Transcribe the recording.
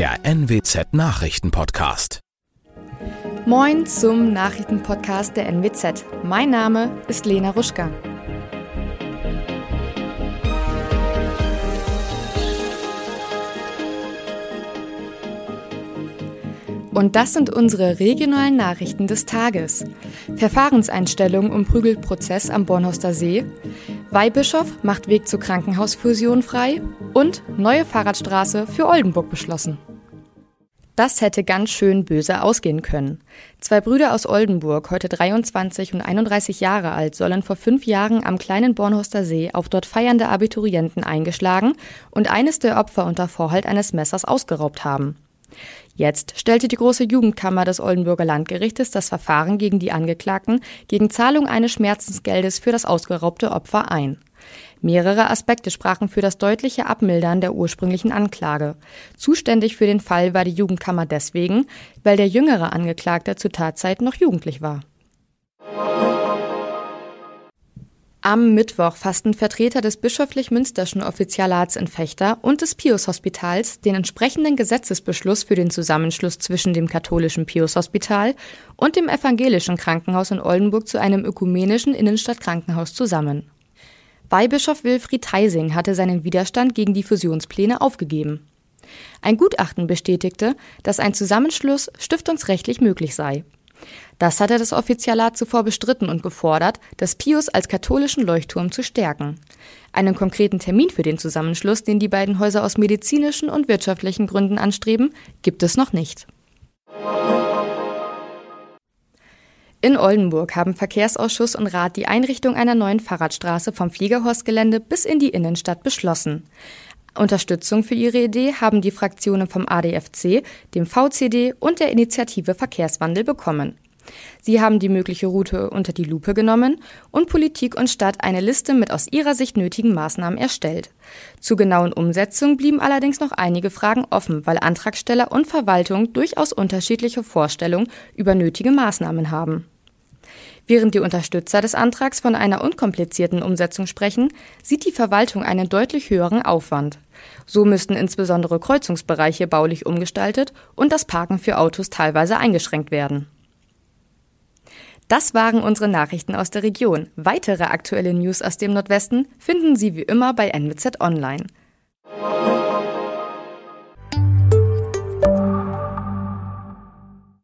der NWZ Nachrichtenpodcast. Moin zum Nachrichtenpodcast der NWZ. Mein Name ist Lena Ruschka. Und das sind unsere regionalen Nachrichten des Tages. Verfahrenseinstellung um Prügelprozess am Bornhorster See. Weihbischof macht Weg zur Krankenhausfusion frei. Und neue Fahrradstraße für Oldenburg beschlossen. Das hätte ganz schön böse ausgehen können. Zwei Brüder aus Oldenburg, heute 23 und 31 Jahre alt, sollen vor fünf Jahren am kleinen Bornhorster See auf dort feiernde Abiturienten eingeschlagen und eines der Opfer unter Vorhalt eines Messers ausgeraubt haben. Jetzt stellte die große Jugendkammer des Oldenburger Landgerichtes das Verfahren gegen die Angeklagten gegen Zahlung eines Schmerzensgeldes für das ausgeraubte Opfer ein. Mehrere Aspekte sprachen für das deutliche Abmildern der ursprünglichen Anklage. Zuständig für den Fall war die Jugendkammer deswegen, weil der jüngere Angeklagte zur Tatzeit noch jugendlich war. Am Mittwoch fassten Vertreter des bischöflich-münsterschen Offizialats in Fechter und des Pius-Hospitals den entsprechenden Gesetzesbeschluss für den Zusammenschluss zwischen dem katholischen Pius-Hospital und dem evangelischen Krankenhaus in Oldenburg zu einem ökumenischen Innenstadtkrankenhaus zusammen. Weihbischof Wilfried Heising hatte seinen Widerstand gegen die Fusionspläne aufgegeben. Ein Gutachten bestätigte, dass ein Zusammenschluss stiftungsrechtlich möglich sei. Das hatte das Offizialat zuvor bestritten und gefordert, das Pius als katholischen Leuchtturm zu stärken. Einen konkreten Termin für den Zusammenschluss, den die beiden Häuser aus medizinischen und wirtschaftlichen Gründen anstreben, gibt es noch nicht. In Oldenburg haben Verkehrsausschuss und Rat die Einrichtung einer neuen Fahrradstraße vom Fliegerhorstgelände bis in die Innenstadt beschlossen. Unterstützung für ihre Idee haben die Fraktionen vom ADFC, dem VCD und der Initiative Verkehrswandel bekommen. Sie haben die mögliche Route unter die Lupe genommen und Politik und Stadt eine Liste mit aus ihrer Sicht nötigen Maßnahmen erstellt. Zur genauen Umsetzung blieben allerdings noch einige Fragen offen, weil Antragsteller und Verwaltung durchaus unterschiedliche Vorstellungen über nötige Maßnahmen haben. Während die Unterstützer des Antrags von einer unkomplizierten Umsetzung sprechen, sieht die Verwaltung einen deutlich höheren Aufwand. So müssten insbesondere Kreuzungsbereiche baulich umgestaltet und das Parken für Autos teilweise eingeschränkt werden. Das waren unsere Nachrichten aus der Region. Weitere aktuelle News aus dem Nordwesten finden Sie wie immer bei NWZ Online.